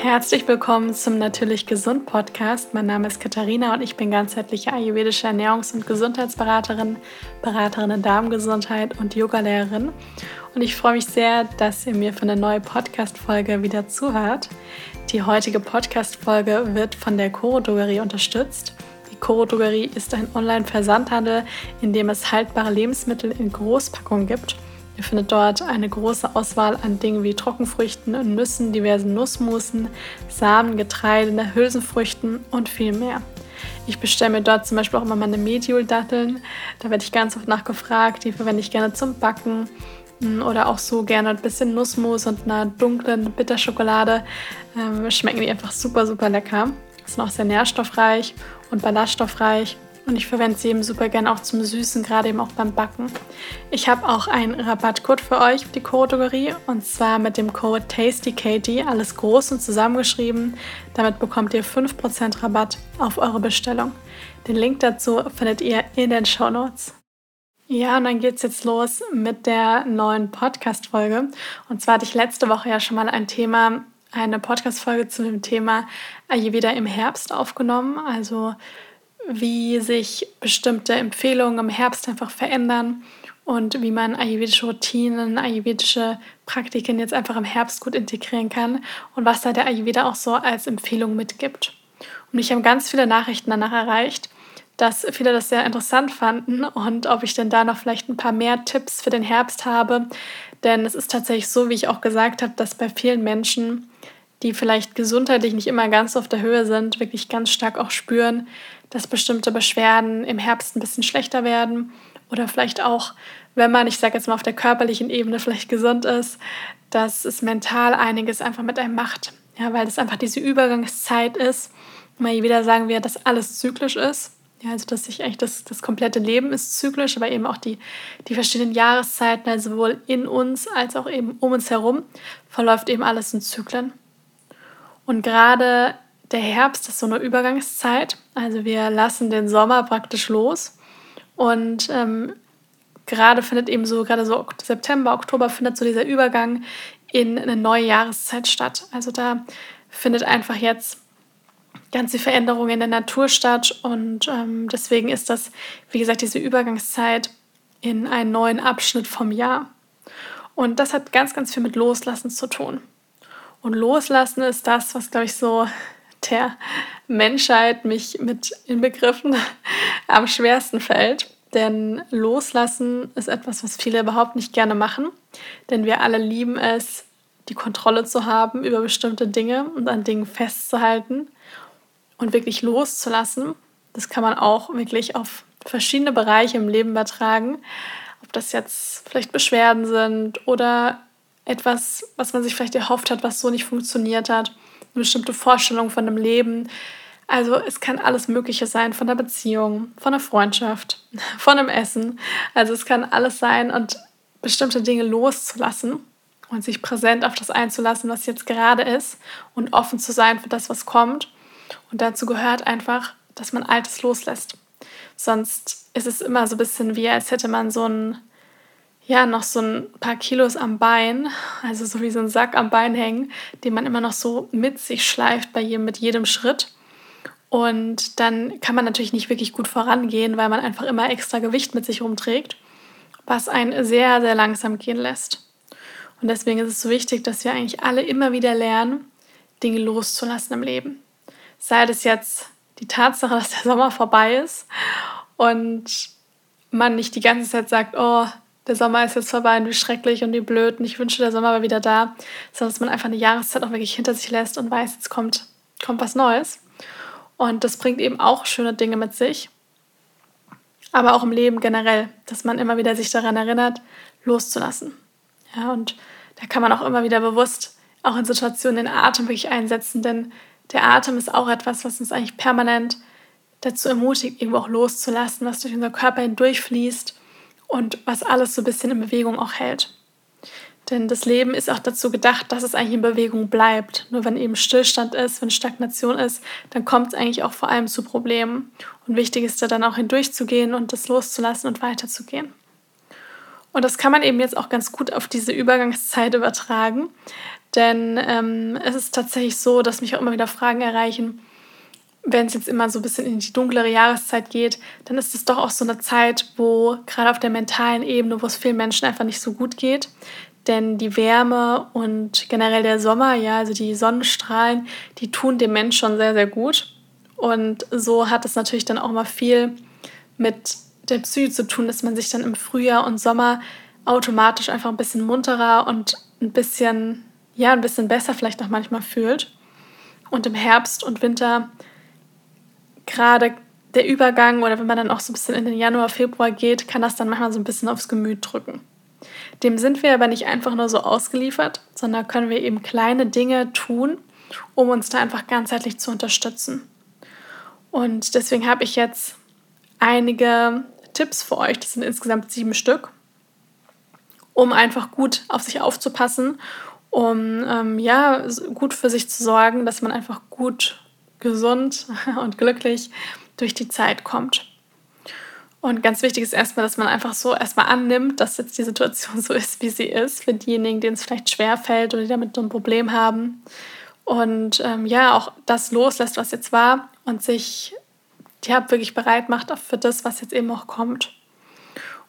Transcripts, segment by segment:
Herzlich willkommen zum Natürlich Gesund Podcast. Mein Name ist Katharina und ich bin ganzheitliche ayurvedische Ernährungs- und Gesundheitsberaterin, Beraterin in Darmgesundheit und Yogalehrerin. Und ich freue mich sehr, dass ihr mir für eine neue Podcast-Folge wieder zuhört. Die heutige Podcast-Folge wird von der Coro Drogerie unterstützt. Die Coro Drogerie ist ein Online-Versandhandel, in dem es haltbare Lebensmittel in Großpackungen gibt Ihr findet dort eine große Auswahl an Dingen wie Trockenfrüchten, Nüssen, diversen Nussmusen, Samen, Getreide, Hülsenfrüchten und viel mehr. Ich bestelle mir dort zum Beispiel auch immer meine Mediol-Datteln. Da werde ich ganz oft nachgefragt. Die verwende ich gerne zum Backen hm, oder auch so gerne ein bisschen Nussmus und einer dunklen Bitterschokolade. Ähm, schmecken die einfach super, super lecker. Sind auch sehr nährstoffreich und ballaststoffreich und ich verwende sie eben super gerne auch zum Süßen, gerade eben auch beim Backen. Ich habe auch einen Rabattcode für euch für die Kategorie und zwar mit dem Code TastyKatie, alles groß und zusammengeschrieben. Damit bekommt ihr 5% Rabatt auf eure Bestellung. Den Link dazu findet ihr in den Show Notes. Ja, und dann geht es jetzt los mit der neuen Podcast-Folge. Und zwar hatte ich letzte Woche ja schon mal ein Thema, eine Podcast-Folge zu dem Thema Ayurveda im Herbst aufgenommen. Also wie sich bestimmte Empfehlungen im Herbst einfach verändern und wie man ayurvedische Routinen, ayurvedische Praktiken jetzt einfach im Herbst gut integrieren kann und was da der Ayurveda auch so als Empfehlung mitgibt. Und mich haben ganz viele Nachrichten danach erreicht, dass viele das sehr interessant fanden und ob ich denn da noch vielleicht ein paar mehr Tipps für den Herbst habe. Denn es ist tatsächlich so, wie ich auch gesagt habe, dass bei vielen Menschen, die vielleicht gesundheitlich nicht immer ganz auf der Höhe sind, wirklich ganz stark auch spüren, dass bestimmte Beschwerden im Herbst ein bisschen schlechter werden oder vielleicht auch, wenn man, ich sage jetzt mal auf der körperlichen Ebene vielleicht gesund ist, dass es mental einiges einfach mit einem macht. Ja, weil das einfach diese Übergangszeit ist. Mal wieder sagen wir, dass alles zyklisch ist. Ja, also dass sich eigentlich das, das komplette Leben ist zyklisch, aber eben auch die, die verschiedenen Jahreszeiten, also sowohl in uns als auch eben um uns herum, verläuft eben alles in Zyklen. Und gerade der Herbst ist so eine Übergangszeit. Also wir lassen den Sommer praktisch los. Und ähm, gerade findet eben so, gerade so September, Oktober findet so dieser Übergang in eine neue Jahreszeit statt. Also da findet einfach jetzt ganz die Veränderung in der Natur statt. Und ähm, deswegen ist das, wie gesagt, diese Übergangszeit in einen neuen Abschnitt vom Jahr. Und das hat ganz, ganz viel mit Loslassen zu tun. Und Loslassen ist das, was, glaube ich, so der Menschheit mich mit inbegriffen am schwersten fällt. Denn loslassen ist etwas, was viele überhaupt nicht gerne machen. Denn wir alle lieben es, die Kontrolle zu haben über bestimmte Dinge und an Dingen festzuhalten und wirklich loszulassen. Das kann man auch wirklich auf verschiedene Bereiche im Leben übertragen. Ob das jetzt vielleicht Beschwerden sind oder etwas, was man sich vielleicht erhofft hat, was so nicht funktioniert hat eine bestimmte Vorstellung von dem Leben. Also es kann alles Mögliche sein, von der Beziehung, von der Freundschaft, von dem Essen. Also es kann alles sein und bestimmte Dinge loszulassen und sich präsent auf das einzulassen, was jetzt gerade ist und offen zu sein für das, was kommt. Und dazu gehört einfach, dass man Altes loslässt. Sonst ist es immer so ein bisschen wie, als hätte man so ein ja, noch so ein paar Kilos am Bein, also so wie so ein Sack am Bein hängen, den man immer noch so mit sich schleift bei jedem, mit jedem Schritt. Und dann kann man natürlich nicht wirklich gut vorangehen, weil man einfach immer extra Gewicht mit sich rumträgt, was einen sehr, sehr langsam gehen lässt. Und deswegen ist es so wichtig, dass wir eigentlich alle immer wieder lernen, Dinge loszulassen im Leben. Sei das jetzt die Tatsache, dass der Sommer vorbei ist und man nicht die ganze Zeit sagt, oh, der Sommer ist jetzt vorbei und wie schrecklich und wie blöd und ich wünsche, der Sommer war wieder da, sondern dass man einfach eine Jahreszeit auch wirklich hinter sich lässt und weiß, jetzt kommt, kommt was Neues. Und das bringt eben auch schöne Dinge mit sich, aber auch im Leben generell, dass man immer wieder sich daran erinnert, loszulassen. Ja, und da kann man auch immer wieder bewusst auch in Situationen den Atem wirklich einsetzen, denn der Atem ist auch etwas, was uns eigentlich permanent dazu ermutigt, irgendwo auch loszulassen, was durch unser Körper hindurchfließt und was alles so ein bisschen in Bewegung auch hält. Denn das Leben ist auch dazu gedacht, dass es eigentlich in Bewegung bleibt. Nur wenn eben Stillstand ist, wenn Stagnation ist, dann kommt es eigentlich auch vor allem zu Problemen. Und wichtig ist da dann auch hindurchzugehen und das loszulassen und weiterzugehen. Und das kann man eben jetzt auch ganz gut auf diese Übergangszeit übertragen. Denn ähm, es ist tatsächlich so, dass mich auch immer wieder Fragen erreichen, wenn es jetzt immer so ein bisschen in die dunklere Jahreszeit geht, dann ist es doch auch so eine Zeit, wo gerade auf der mentalen Ebene, wo es vielen Menschen einfach nicht so gut geht. Denn die Wärme und generell der Sommer, ja, also die Sonnenstrahlen, die tun dem Menschen schon sehr, sehr gut. Und so hat es natürlich dann auch mal viel mit der Psyche zu tun, dass man sich dann im Frühjahr und Sommer automatisch einfach ein bisschen munterer und ein bisschen, ja, ein bisschen besser vielleicht auch manchmal fühlt. Und im Herbst und Winter gerade der Übergang oder wenn man dann auch so ein bisschen in den Januar, Februar geht, kann das dann manchmal so ein bisschen aufs Gemüt drücken. Dem sind wir aber nicht einfach nur so ausgeliefert, sondern können wir eben kleine Dinge tun, um uns da einfach ganzheitlich zu unterstützen. Und deswegen habe ich jetzt einige Tipps für euch, das sind insgesamt sieben Stück, um einfach gut auf sich aufzupassen, um ähm, ja, gut für sich zu sorgen, dass man einfach gut, gesund und glücklich durch die Zeit kommt. Und ganz wichtig ist erstmal, dass man einfach so erstmal annimmt, dass jetzt die Situation so ist, wie sie ist, für diejenigen, denen es vielleicht schwer fällt oder die damit so ein Problem haben. Und ähm, ja, auch das loslässt, was jetzt war und sich ja, wirklich bereit macht für das, was jetzt eben auch kommt.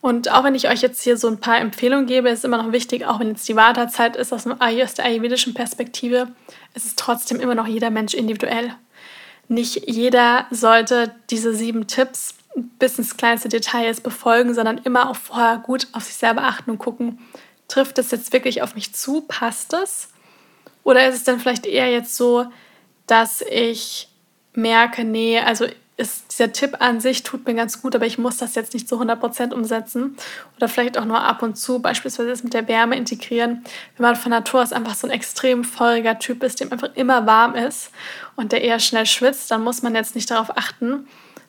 Und auch wenn ich euch jetzt hier so ein paar Empfehlungen gebe, ist immer noch wichtig, auch wenn jetzt die Wartezeit ist, aus, der ayurvedischen Perspektive, ist es trotzdem immer noch jeder Mensch individuell. Nicht jeder sollte diese sieben Tipps bis ins kleinste Detail befolgen, sondern immer auch vorher gut auf sich selber achten und gucken, trifft es jetzt wirklich auf mich zu, passt es? Oder ist es dann vielleicht eher jetzt so, dass ich merke, nee, also ist dieser Tipp an sich tut mir ganz gut, aber ich muss das jetzt nicht zu 100% umsetzen oder vielleicht auch nur ab und zu, beispielsweise das mit der Wärme integrieren. Wenn man von Natur aus einfach so ein extrem feuriger Typ ist, dem einfach immer warm ist und der eher schnell schwitzt, dann muss man jetzt nicht darauf achten,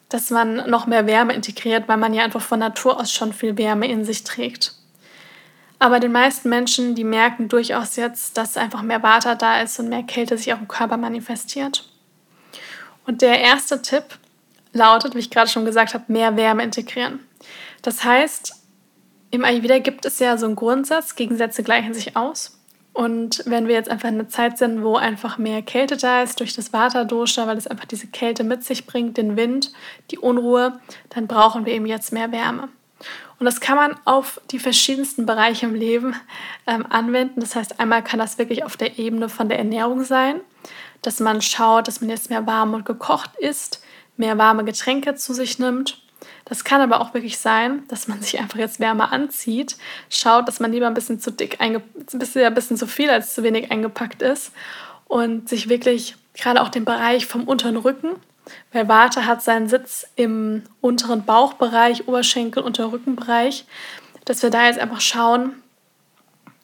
dass man noch mehr Wärme integriert, weil man ja einfach von Natur aus schon viel Wärme in sich trägt. Aber den meisten Menschen, die merken durchaus jetzt, dass einfach mehr Water da ist und mehr Kälte sich auch im Körper manifestiert. Und der erste Tipp lautet, wie ich gerade schon gesagt habe, mehr Wärme integrieren. Das heißt, im Ayurveda gibt es ja so einen Grundsatz, Gegensätze gleichen sich aus. Und wenn wir jetzt einfach in einer Zeit sind, wo einfach mehr Kälte da ist durch das Vata-Dosha, weil es einfach diese Kälte mit sich bringt, den Wind, die Unruhe, dann brauchen wir eben jetzt mehr Wärme. Und das kann man auf die verschiedensten Bereiche im Leben ähm, anwenden. Das heißt, einmal kann das wirklich auf der Ebene von der Ernährung sein, dass man schaut, dass man jetzt mehr warm und gekocht isst, mehr warme Getränke zu sich nimmt. Das kann aber auch wirklich sein, dass man sich einfach jetzt wärmer anzieht, schaut, dass man lieber ein bisschen zu dick, ein bisschen, ein bisschen zu viel als zu wenig eingepackt ist und sich wirklich gerade auch den Bereich vom unteren Rücken, weil Warte hat seinen Sitz im unteren Bauchbereich, Oberschenkel, unteren Rückenbereich, dass wir da jetzt einfach schauen,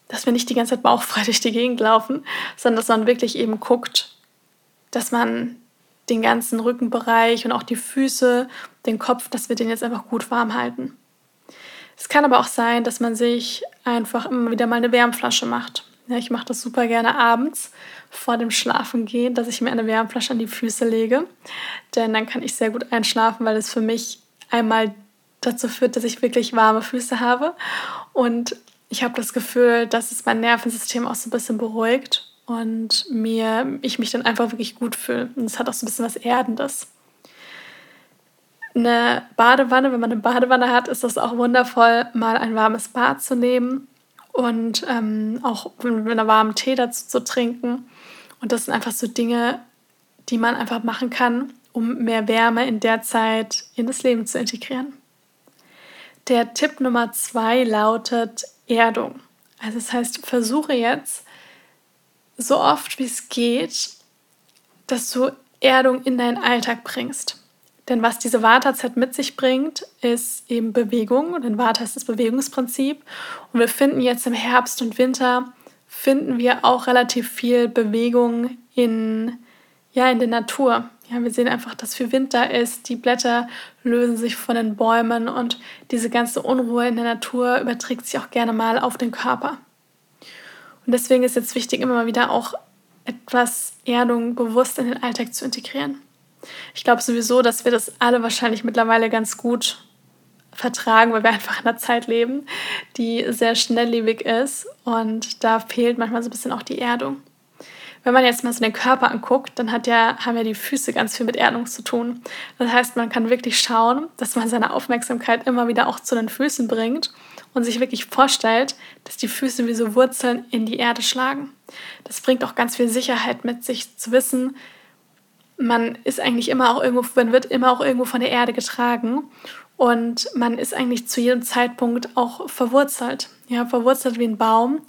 dass wir nicht die ganze Zeit bauchfrei durch die Gegend laufen, sondern dass man wirklich eben guckt, dass man den ganzen Rückenbereich und auch die Füße, den Kopf, dass wir den jetzt einfach gut warm halten. Es kann aber auch sein, dass man sich einfach immer wieder mal eine Wärmflasche macht. Ja, ich mache das super gerne abends vor dem Schlafengehen, dass ich mir eine Wärmflasche an die Füße lege. Denn dann kann ich sehr gut einschlafen, weil es für mich einmal dazu führt, dass ich wirklich warme Füße habe. Und ich habe das Gefühl, dass es mein Nervensystem auch so ein bisschen beruhigt und mir, ich mich dann einfach wirklich gut fühle. Und es hat auch so ein bisschen was Erdendes. Eine Badewanne, wenn man eine Badewanne hat, ist das auch wundervoll, mal ein warmes Bad zu nehmen und ähm, auch mit einem warmen Tee dazu zu trinken. Und das sind einfach so Dinge, die man einfach machen kann, um mehr Wärme in der Zeit in das Leben zu integrieren. Der Tipp Nummer zwei lautet Erdung. Also das heißt, versuche jetzt so oft wie es geht, dass du Erdung in deinen Alltag bringst. Denn was diese Vata-Zeit mit sich bringt, ist eben Bewegung. Und in Vata ist das Bewegungsprinzip. Und wir finden jetzt im Herbst und Winter, finden wir auch relativ viel Bewegung in, ja, in der Natur. Ja, wir sehen einfach, dass viel Winter ist, die Blätter lösen sich von den Bäumen und diese ganze Unruhe in der Natur überträgt sich auch gerne mal auf den Körper. Und deswegen ist jetzt wichtig, immer mal wieder auch etwas Erdung bewusst in den Alltag zu integrieren. Ich glaube sowieso, dass wir das alle wahrscheinlich mittlerweile ganz gut vertragen, weil wir einfach in einer Zeit leben, die sehr schnelllebig ist und da fehlt manchmal so ein bisschen auch die Erdung. wenn man jetzt mal so den Körper anguckt, dann hat ja, haben ja die Füße ganz viel mit Erdung zu tun. Das heißt, man kann wirklich schauen, dass man seine Aufmerksamkeit immer wieder auch zu den Füßen bringt und sich wirklich vorstellt, dass die Füße wie so Wurzeln in die Erde schlagen. Das bringt auch ganz viel Sicherheit mit sich zu wissen, man ist eigentlich immer auch irgendwo, man wird immer auch irgendwo von der Erde getragen und man ist eigentlich zu jedem Zeitpunkt auch verwurzelt. Ja, verwurzelt wie ein Baum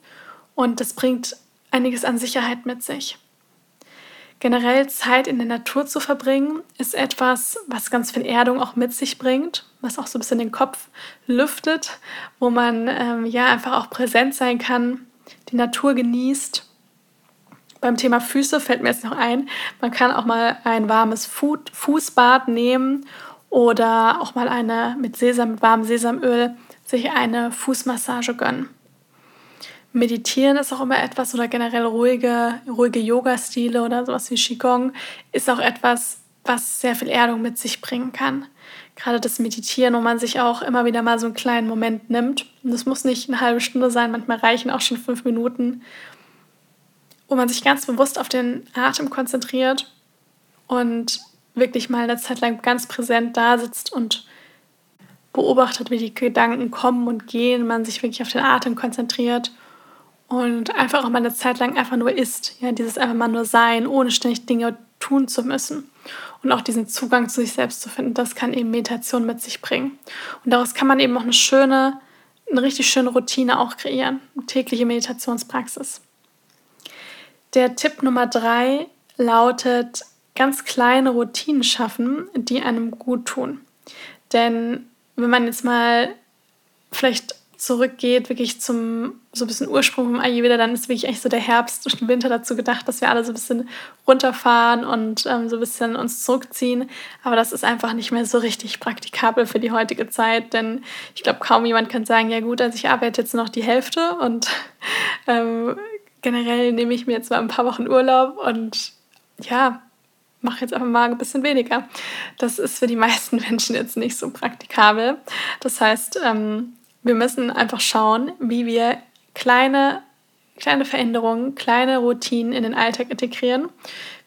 und das bringt einiges an Sicherheit mit sich. Generell Zeit in der Natur zu verbringen, ist etwas, was ganz viel Erdung auch mit sich bringt, was auch so ein bisschen den Kopf lüftet, wo man ähm, ja einfach auch präsent sein kann, die Natur genießt. Beim Thema Füße fällt mir jetzt noch ein, man kann auch mal ein warmes Fußbad nehmen oder auch mal eine mit Sesam, mit warmem Sesamöl sich eine Fußmassage gönnen. Meditieren ist auch immer etwas oder generell ruhige, ruhige Yoga-Stile oder sowas wie Qigong ist auch etwas, was sehr viel Erdung mit sich bringen kann. Gerade das Meditieren, wo man sich auch immer wieder mal so einen kleinen Moment nimmt. Und das muss nicht eine halbe Stunde sein, manchmal reichen auch schon fünf Minuten, wo man sich ganz bewusst auf den Atem konzentriert und wirklich mal eine Zeit lang ganz präsent da sitzt und beobachtet, wie die Gedanken kommen und gehen, man sich wirklich auf den Atem konzentriert und einfach auch mal eine Zeit lang einfach nur ist. Ja, dieses einfach mal nur sein, ohne ständig Dinge tun zu müssen. Und auch diesen Zugang zu sich selbst zu finden, das kann eben Meditation mit sich bringen. Und daraus kann man eben auch eine schöne, eine richtig schöne Routine auch kreieren, eine tägliche Meditationspraxis. Der Tipp Nummer drei lautet, ganz kleine Routinen schaffen, die einem gut tun. Denn wenn man jetzt mal vielleicht zurückgeht, wirklich zum so ein bisschen Ursprung vom Ayurveda, dann ist wirklich echt so der Herbst und Winter dazu gedacht, dass wir alle so ein bisschen runterfahren und ähm, so ein bisschen uns zurückziehen. Aber das ist einfach nicht mehr so richtig praktikabel für die heutige Zeit, denn ich glaube, kaum jemand kann sagen, ja gut, also ich arbeite jetzt noch die Hälfte und ähm, generell nehme ich mir jetzt mal ein paar Wochen Urlaub und ja, mache jetzt einfach mal ein bisschen weniger. Das ist für die meisten Menschen jetzt nicht so praktikabel. Das heißt, ähm, wir müssen einfach schauen, wie wir kleine, kleine Veränderungen, kleine Routinen in den Alltag integrieren,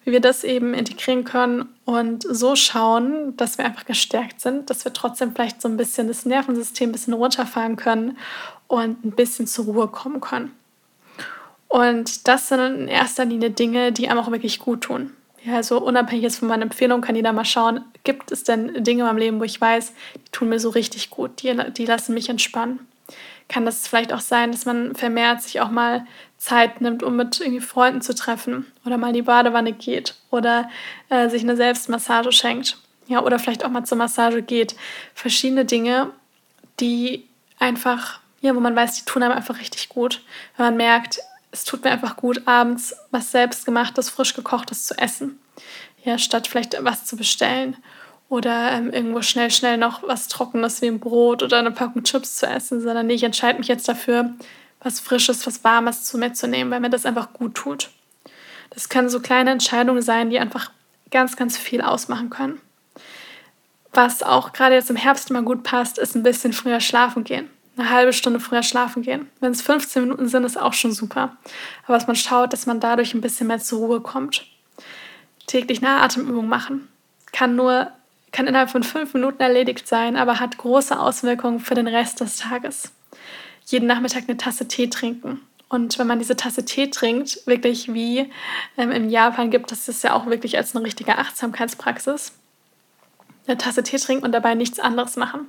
wie wir das eben integrieren können und so schauen, dass wir einfach gestärkt sind, dass wir trotzdem vielleicht so ein bisschen das Nervensystem ein bisschen runterfahren können und ein bisschen zur Ruhe kommen können. Und das sind in erster Linie Dinge, die einem auch wirklich gut tun. Ja, also unabhängig jetzt von meiner Empfehlung kann jeder mal schauen, gibt es denn Dinge in meinem Leben, wo ich weiß, die tun mir so richtig gut, die, die lassen mich entspannen. Kann das vielleicht auch sein, dass man vermehrt sich auch mal Zeit nimmt, um mit irgendwie Freunden zu treffen oder mal in die Badewanne geht oder äh, sich eine Selbstmassage schenkt. Ja, oder vielleicht auch mal zur Massage geht. Verschiedene Dinge, die einfach, ja, wo man weiß, die tun einem einfach richtig gut. Wenn man merkt, es tut mir einfach gut, abends was selbstgemachtes, frisch gekochtes zu essen. Ja, statt vielleicht was zu bestellen. Oder ähm, irgendwo schnell, schnell noch was Trockenes wie ein Brot oder eine Packung Chips zu essen, sondern nee, ich entscheide mich jetzt dafür, was Frisches, was Warmes zu mir zu nehmen, weil mir das einfach gut tut. Das können so kleine Entscheidungen sein, die einfach ganz, ganz viel ausmachen können. Was auch gerade jetzt im Herbst immer gut passt, ist ein bisschen früher schlafen gehen eine halbe Stunde früher schlafen gehen. Wenn es 15 Minuten sind, ist auch schon super. Aber dass man schaut, dass man dadurch ein bisschen mehr zur Ruhe kommt. Täglich eine Atemübung machen. Kann nur, kann innerhalb von fünf Minuten erledigt sein, aber hat große Auswirkungen für den Rest des Tages. Jeden Nachmittag eine Tasse Tee trinken. Und wenn man diese Tasse Tee trinkt, wirklich wie ähm, in Japan gibt das ja auch wirklich als eine richtige Achtsamkeitspraxis. Eine Tasse Tee trinken und dabei nichts anderes machen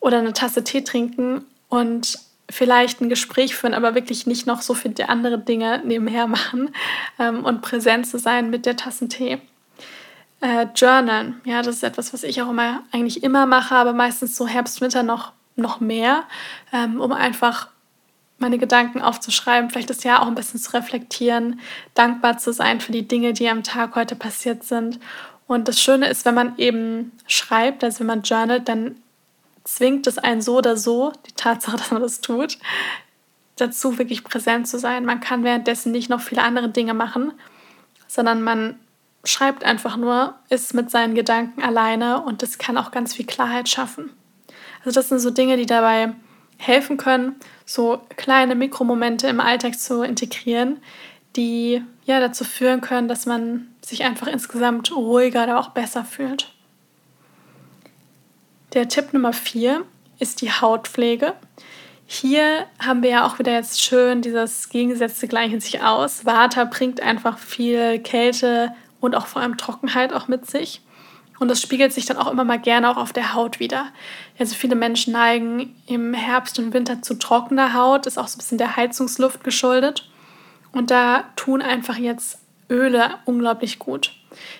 oder eine Tasse Tee trinken und vielleicht ein Gespräch führen, aber wirklich nicht noch so viele andere Dinge nebenher machen ähm, und präsent zu sein mit der Tasse Tee. Äh, Journalen, ja, das ist etwas, was ich auch immer eigentlich immer mache, aber meistens so Herbst, Winter noch, noch mehr, ähm, um einfach meine Gedanken aufzuschreiben, vielleicht das Jahr auch ein bisschen zu reflektieren, dankbar zu sein für die Dinge, die am Tag heute passiert sind. Und das Schöne ist, wenn man eben schreibt, also wenn man journalt, dann zwingt es einen so oder so, die Tatsache, dass man das tut, dazu wirklich präsent zu sein. Man kann währenddessen nicht noch viele andere Dinge machen, sondern man schreibt einfach nur, ist mit seinen Gedanken alleine und das kann auch ganz viel Klarheit schaffen. Also das sind so Dinge, die dabei helfen können, so kleine Mikromomente im Alltag zu integrieren, die ja, dazu führen können, dass man sich einfach insgesamt ruhiger oder auch besser fühlt. Der Tipp Nummer vier ist die Hautpflege. Hier haben wir ja auch wieder jetzt schön dieses Gegensätze gleichen sich aus. Vata bringt einfach viel Kälte und auch vor allem Trockenheit auch mit sich. Und das spiegelt sich dann auch immer mal gerne auch auf der Haut wieder. Also viele Menschen neigen im Herbst und Winter zu trockener Haut, ist auch so ein bisschen der Heizungsluft geschuldet. Und da tun einfach jetzt Öle unglaublich gut.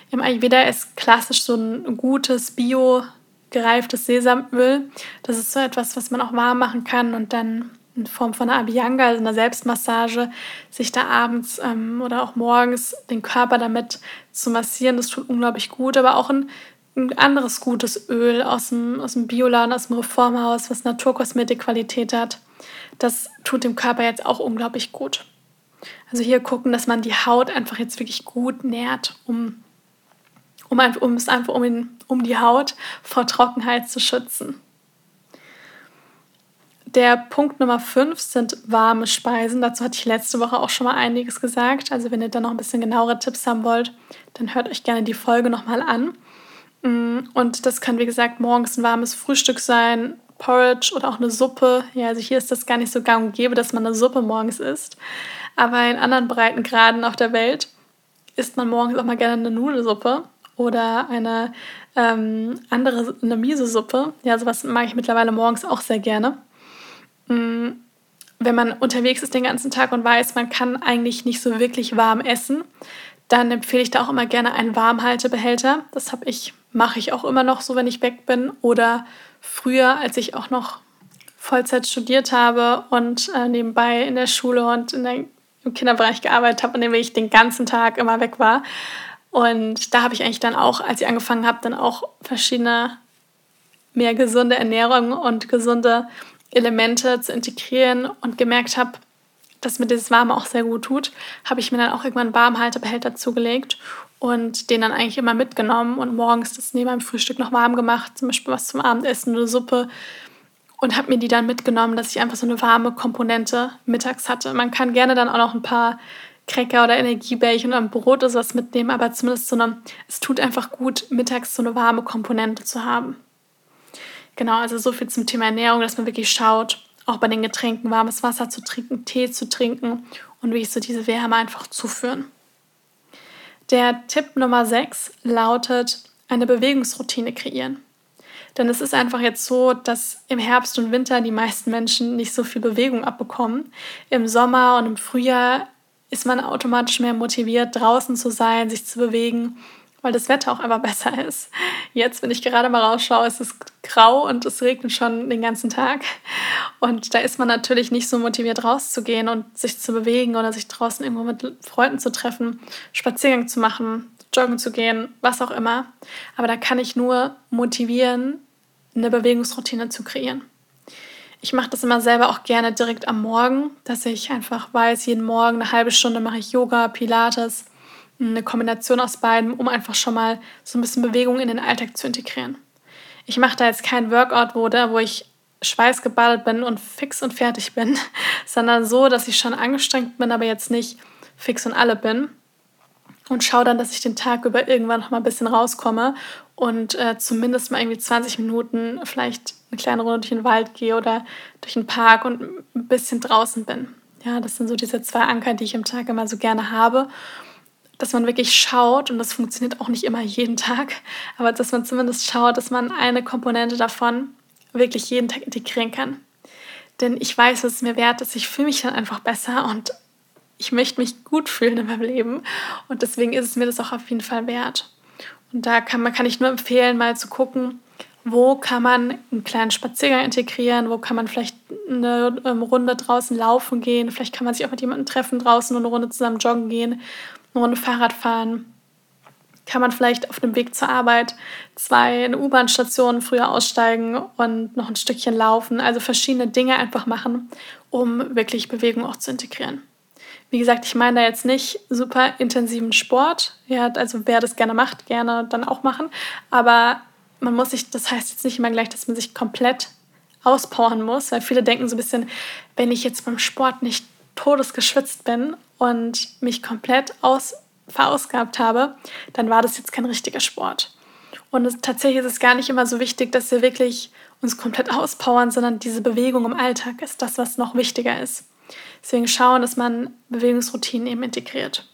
Im Ayurveda ist klassisch so ein gutes bio gereiftes Sesamöl. Das ist so etwas, was man auch warm machen kann und dann in Form von einer Abhyanga, also einer Selbstmassage, sich da abends ähm, oder auch morgens den Körper damit zu massieren. Das tut unglaublich gut, aber auch ein, ein anderes gutes Öl aus dem, aus dem Bioladen, aus dem Reformhaus, was Naturkosmetikqualität hat. Das tut dem Körper jetzt auch unglaublich gut. Also hier gucken, dass man die Haut einfach jetzt wirklich gut nährt, um, um, um es einfach um, ihn, um die Haut vor Trockenheit zu schützen. Der Punkt Nummer 5 sind warme Speisen. Dazu hatte ich letzte Woche auch schon mal einiges gesagt. Also wenn ihr da noch ein bisschen genauere Tipps haben wollt, dann hört euch gerne die Folge nochmal an. Mm, und das kann, wie gesagt, morgens ein warmes Frühstück sein, Porridge oder auch eine Suppe. Ja, also hier ist das gar nicht so gang und gäbe, dass man eine Suppe morgens isst. Aber in anderen Breitengraden auf der Welt isst man morgens auch mal gerne eine Nudelsuppe oder eine ähm, andere, eine Miso-Suppe. Ja, sowas mag ich mittlerweile morgens auch sehr gerne. Mm, wenn man unterwegs ist den ganzen Tag und weiß, man kann eigentlich nicht so wirklich warm essen, dann empfehle ich da auch immer gerne einen Warmhaltebehälter. Das habe ich, mache ich auch immer noch so, wenn ich weg bin. Oder früher, als ich auch noch Vollzeit studiert habe und äh, nebenbei in der Schule und in der, im Kinderbereich gearbeitet habe, an dem ich den ganzen Tag immer weg war. Und da habe ich eigentlich dann auch, als ich angefangen habe, dann auch verschiedene mehr gesunde Ernährung und gesunde Elemente zu integrieren und gemerkt habe, dass mir dieses Warme auch sehr gut tut, habe ich mir dann auch irgendwann einen Warmhaltebehälter zugelegt und den dann eigentlich immer mitgenommen und morgens das neben meinem Frühstück noch warm gemacht, zum Beispiel was zum Abendessen, eine Suppe und habe mir die dann mitgenommen, dass ich einfach so eine warme Komponente mittags hatte. Man kann gerne dann auch noch ein paar Cracker oder Energiebällchen oder ein Brot oder sowas mitnehmen, aber zumindest so eine, es tut einfach gut, mittags so eine warme Komponente zu haben. Genau, also so viel zum Thema Ernährung, dass man wirklich schaut, auch bei den Getränken warmes Wasser zu trinken, Tee zu trinken und wie ich so diese Wärme einfach zuführen. Der Tipp Nummer 6 lautet, eine Bewegungsroutine kreieren. Denn es ist einfach jetzt so, dass im Herbst und Winter die meisten Menschen nicht so viel Bewegung abbekommen. Im Sommer und im Frühjahr ist man automatisch mehr motiviert, draußen zu sein, sich zu bewegen weil das Wetter auch einfach besser ist. Jetzt, wenn ich gerade mal rausschaue, ist es grau und es regnet schon den ganzen Tag. Und da ist man natürlich nicht so motiviert rauszugehen und sich zu bewegen oder sich draußen irgendwo mit Freunden zu treffen, Spaziergang zu machen, joggen zu gehen, was auch immer. Aber da kann ich nur motivieren, eine Bewegungsroutine zu kreieren. Ich mache das immer selber auch gerne direkt am Morgen, dass ich einfach weiß, jeden Morgen eine halbe Stunde mache ich Yoga, Pilates eine Kombination aus beiden, um einfach schon mal so ein bisschen Bewegung in den Alltag zu integrieren. Ich mache da jetzt kein Workout, wo, da, wo ich schweißgebadet bin und fix und fertig bin, sondern so, dass ich schon angestrengt bin, aber jetzt nicht fix und alle bin. Und schaue dann, dass ich den Tag über irgendwann noch mal ein bisschen rauskomme und äh, zumindest mal irgendwie 20 Minuten vielleicht eine kleine Runde durch den Wald gehe oder durch den Park und ein bisschen draußen bin. Ja, das sind so diese zwei Anker, die ich im Tag immer so gerne habe dass man wirklich schaut, und das funktioniert auch nicht immer jeden Tag, aber dass man zumindest schaut, dass man eine Komponente davon wirklich jeden Tag integrieren kann. Denn ich weiß, es mir wert ist, ich fühle mich dann einfach besser und ich möchte mich gut fühlen in meinem Leben. Und deswegen ist es mir das auch auf jeden Fall wert. Und da kann, man, kann ich nur empfehlen, mal zu gucken, wo kann man einen kleinen Spaziergang integrieren, wo kann man vielleicht eine ähm, Runde draußen laufen gehen, vielleicht kann man sich auch mit jemandem treffen draußen und eine Runde zusammen joggen gehen eine Runde Fahrrad fahren, kann man vielleicht auf dem Weg zur Arbeit zwei U-Bahn-Stationen früher aussteigen und noch ein Stückchen laufen. Also verschiedene Dinge einfach machen, um wirklich Bewegung auch zu integrieren. Wie gesagt, ich meine da jetzt nicht super intensiven Sport. Ja, also wer das gerne macht, gerne dann auch machen. Aber man muss sich, das heißt jetzt nicht immer gleich, dass man sich komplett auspowern muss, weil viele denken so ein bisschen, wenn ich jetzt beim Sport nicht todesgeschwitzt bin und mich komplett aus, verausgabt habe, dann war das jetzt kein richtiger Sport. Und es, tatsächlich ist es gar nicht immer so wichtig, dass wir wirklich uns komplett auspowern, sondern diese Bewegung im Alltag ist das, was noch wichtiger ist. Deswegen schauen, dass man Bewegungsroutinen eben integriert.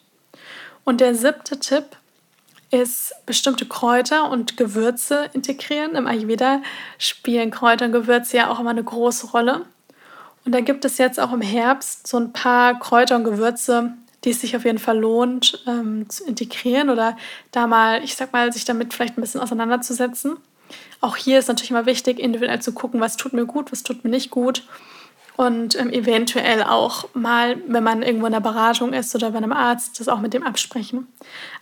Und der siebte Tipp ist bestimmte Kräuter und Gewürze integrieren. Im Ayurveda spielen Kräuter und Gewürze ja auch immer eine große Rolle. Und da gibt es jetzt auch im Herbst so ein paar Kräuter und Gewürze, die es sich auf jeden Fall lohnt ähm, zu integrieren oder da mal, ich sag mal, sich damit vielleicht ein bisschen auseinanderzusetzen. Auch hier ist natürlich immer wichtig, individuell zu gucken, was tut mir gut, was tut mir nicht gut. Und ähm, eventuell auch mal, wenn man irgendwo in der Beratung ist oder bei einem Arzt, das auch mit dem absprechen.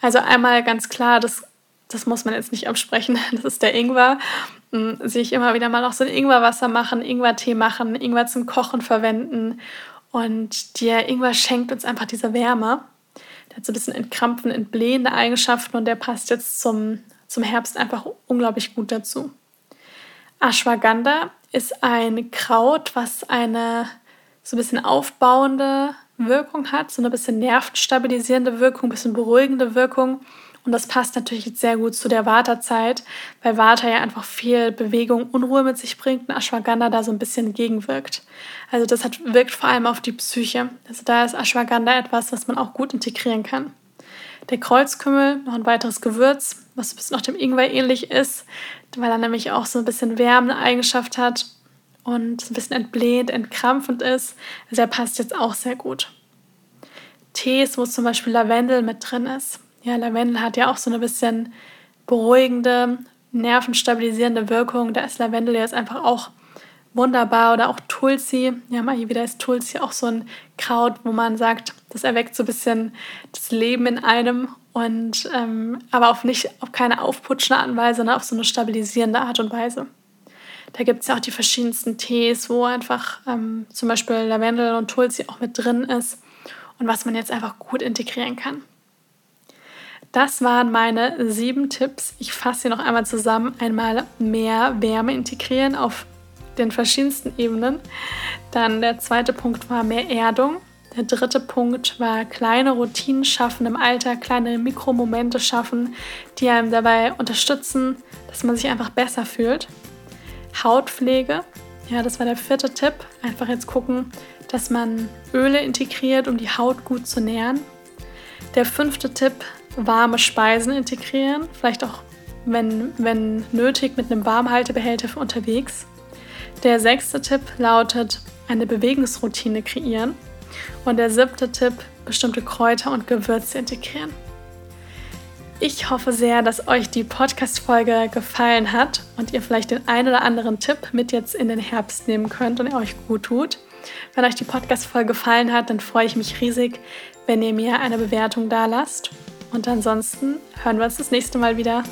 Also einmal ganz klar, das, das muss man jetzt nicht absprechen, das ist der Ingwer. Hm, sich immer wieder mal auch so ein Ingwerwasser machen, Ingwertee machen, Ingwer zum Kochen verwenden. Und der Ingwer schenkt uns einfach diese Wärme. Der hat so ein bisschen entkrampfen, entblähende Eigenschaften und der passt jetzt zum zum Herbst einfach unglaublich gut dazu. Ashwagandha ist ein Kraut, was eine so ein bisschen aufbauende Wirkung hat, so eine bisschen nervenstabilisierende Wirkung, ein bisschen beruhigende Wirkung. Und das passt natürlich sehr gut zu der Vata-Zeit, weil Vata ja einfach viel Bewegung, Unruhe mit sich bringt und Ashwagandha da so ein bisschen gegenwirkt. Also das hat, wirkt vor allem auf die Psyche. Also da ist Ashwagandha etwas, was man auch gut integrieren kann. Der Kreuzkümmel, noch ein weiteres Gewürz, was ein bisschen nach dem Ingwer ähnlich ist, weil er nämlich auch so ein bisschen wärmende Eigenschaft hat und ein bisschen entblähend, entkrampfend ist. Also er passt jetzt auch sehr gut. Tees, wo zum Beispiel Lavendel mit drin ist. Ja, Lavendel hat ja auch so eine bisschen beruhigende, nervenstabilisierende Wirkung. Da ist Lavendel jetzt einfach auch wunderbar. Oder auch Tulsi. Ja, mal wieder ist Tulsi auch so ein Kraut, wo man sagt, das erweckt so ein bisschen das Leben in einem und ähm, aber auf nicht auf keine aufputschende Art und Weise, sondern auf so eine stabilisierende Art und Weise. Da gibt es ja auch die verschiedensten Tees, wo einfach ähm, zum Beispiel Lavendel und Tulsi auch mit drin ist und was man jetzt einfach gut integrieren kann. Das waren meine sieben Tipps. Ich fasse sie noch einmal zusammen. Einmal mehr Wärme integrieren auf den verschiedensten Ebenen. Dann der zweite Punkt war mehr Erdung. Der dritte Punkt war kleine Routinen schaffen im Alltag, kleine Mikromomente schaffen, die einem dabei unterstützen, dass man sich einfach besser fühlt. Hautpflege, ja, das war der vierte Tipp. Einfach jetzt gucken, dass man Öle integriert, um die Haut gut zu nähren. Der fünfte Tipp, warme Speisen integrieren, vielleicht auch, wenn, wenn nötig, mit einem Warmhaltebehälter unterwegs. Der sechste Tipp lautet, eine Bewegungsroutine kreieren. Und der siebte Tipp, bestimmte Kräuter und Gewürze integrieren. Ich hoffe sehr, dass euch die Podcast-Folge gefallen hat und ihr vielleicht den einen oder anderen Tipp mit jetzt in den Herbst nehmen könnt und er euch gut tut. Wenn euch die Podcast-Folge gefallen hat, dann freue ich mich riesig, wenn ihr mir eine Bewertung da lasst. Und ansonsten hören wir uns das nächste Mal wieder.